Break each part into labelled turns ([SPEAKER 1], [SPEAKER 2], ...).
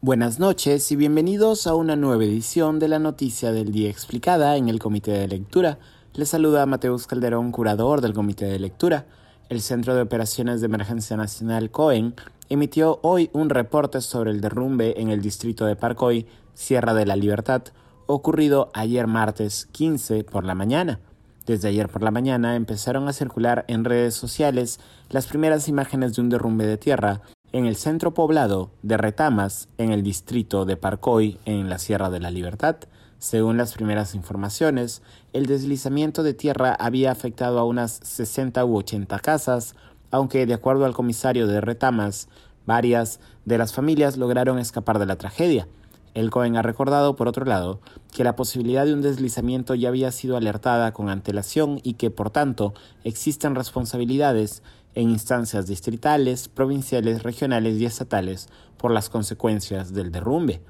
[SPEAKER 1] Buenas noches y bienvenidos a una nueva edición de la Noticia del Día Explicada en el Comité de Lectura. Les saluda Mateus Calderón, curador del Comité de Lectura. El Centro de Operaciones de Emergencia Nacional COEN emitió hoy un reporte sobre el derrumbe en el distrito de Parcoy, Sierra de la Libertad, ocurrido ayer martes 15 por la mañana. Desde ayer por la mañana empezaron a circular en redes sociales las primeras imágenes de un derrumbe de tierra en el centro poblado de Retamas, en el distrito de Parcoy, en la Sierra de la Libertad. Según las primeras informaciones, el deslizamiento de tierra había afectado a unas 60 u 80 casas, aunque de acuerdo al comisario de Retamas, varias de las familias lograron escapar de la tragedia. El Cohen ha recordado, por otro lado, que la posibilidad de un deslizamiento ya había sido alertada con antelación y que, por tanto, existen responsabilidades en instancias distritales, provinciales, regionales y estatales por las consecuencias del derrumbe.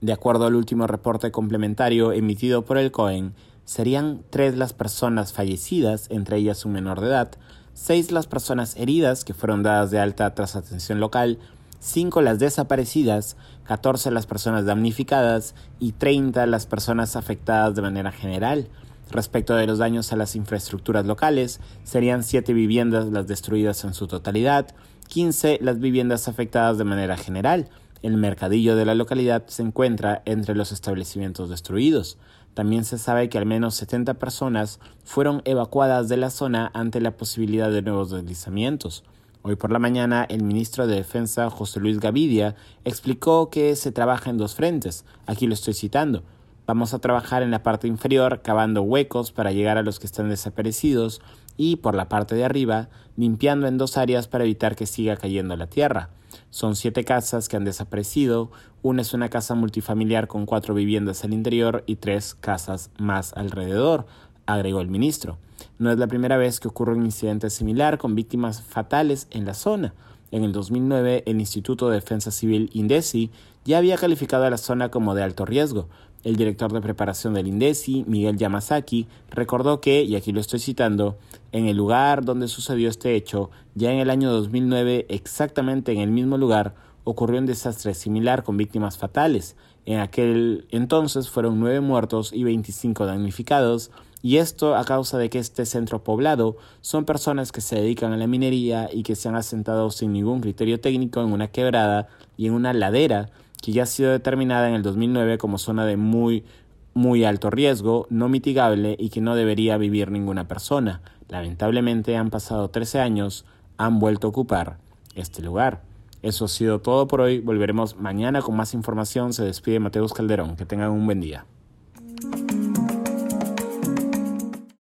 [SPEAKER 1] De acuerdo al último reporte complementario emitido por el Cohen, serían tres las personas fallecidas, entre ellas un menor de edad, seis las personas heridas que fueron dadas de alta tras atención local, 5 las desaparecidas, 14 las personas damnificadas y 30 las personas afectadas de manera general. Respecto de los daños a las infraestructuras locales, serían 7 viviendas las destruidas en su totalidad, 15 las viviendas afectadas de manera general. El mercadillo de la localidad se encuentra entre los establecimientos destruidos. También se sabe que al menos 70 personas fueron evacuadas de la zona ante la posibilidad de nuevos deslizamientos. Hoy por la mañana, el ministro de Defensa, José Luis Gavidia, explicó que se trabaja en dos frentes. Aquí lo estoy citando. Vamos a trabajar en la parte inferior, cavando huecos para llegar a los que están desaparecidos, y por la parte de arriba, limpiando en dos áreas para evitar que siga cayendo la tierra. Son siete casas que han desaparecido, una es una casa multifamiliar con cuatro viviendas al interior y tres casas más alrededor, agregó el ministro. No es la primera vez que ocurre un incidente similar con víctimas fatales en la zona. En el 2009, el Instituto de Defensa Civil INDECI ya había calificado a la zona como de alto riesgo. El director de preparación del INDECI, Miguel Yamazaki, recordó que, y aquí lo estoy citando, en el lugar donde sucedió este hecho, ya en el año 2009, exactamente en el mismo lugar, ocurrió un desastre similar con víctimas fatales. En aquel entonces fueron nueve muertos y 25 damnificados, y esto a causa de que este centro poblado son personas que se dedican a la minería y que se han asentado sin ningún criterio técnico en una quebrada y en una ladera que ya ha sido determinada en el 2009 como zona de muy muy alto riesgo, no mitigable y que no debería vivir ninguna persona. Lamentablemente han pasado 13 años, han vuelto a ocupar este lugar. Eso ha sido todo por hoy. Volveremos mañana con más información. Se despide Mateus Calderón. Que tengan un buen día.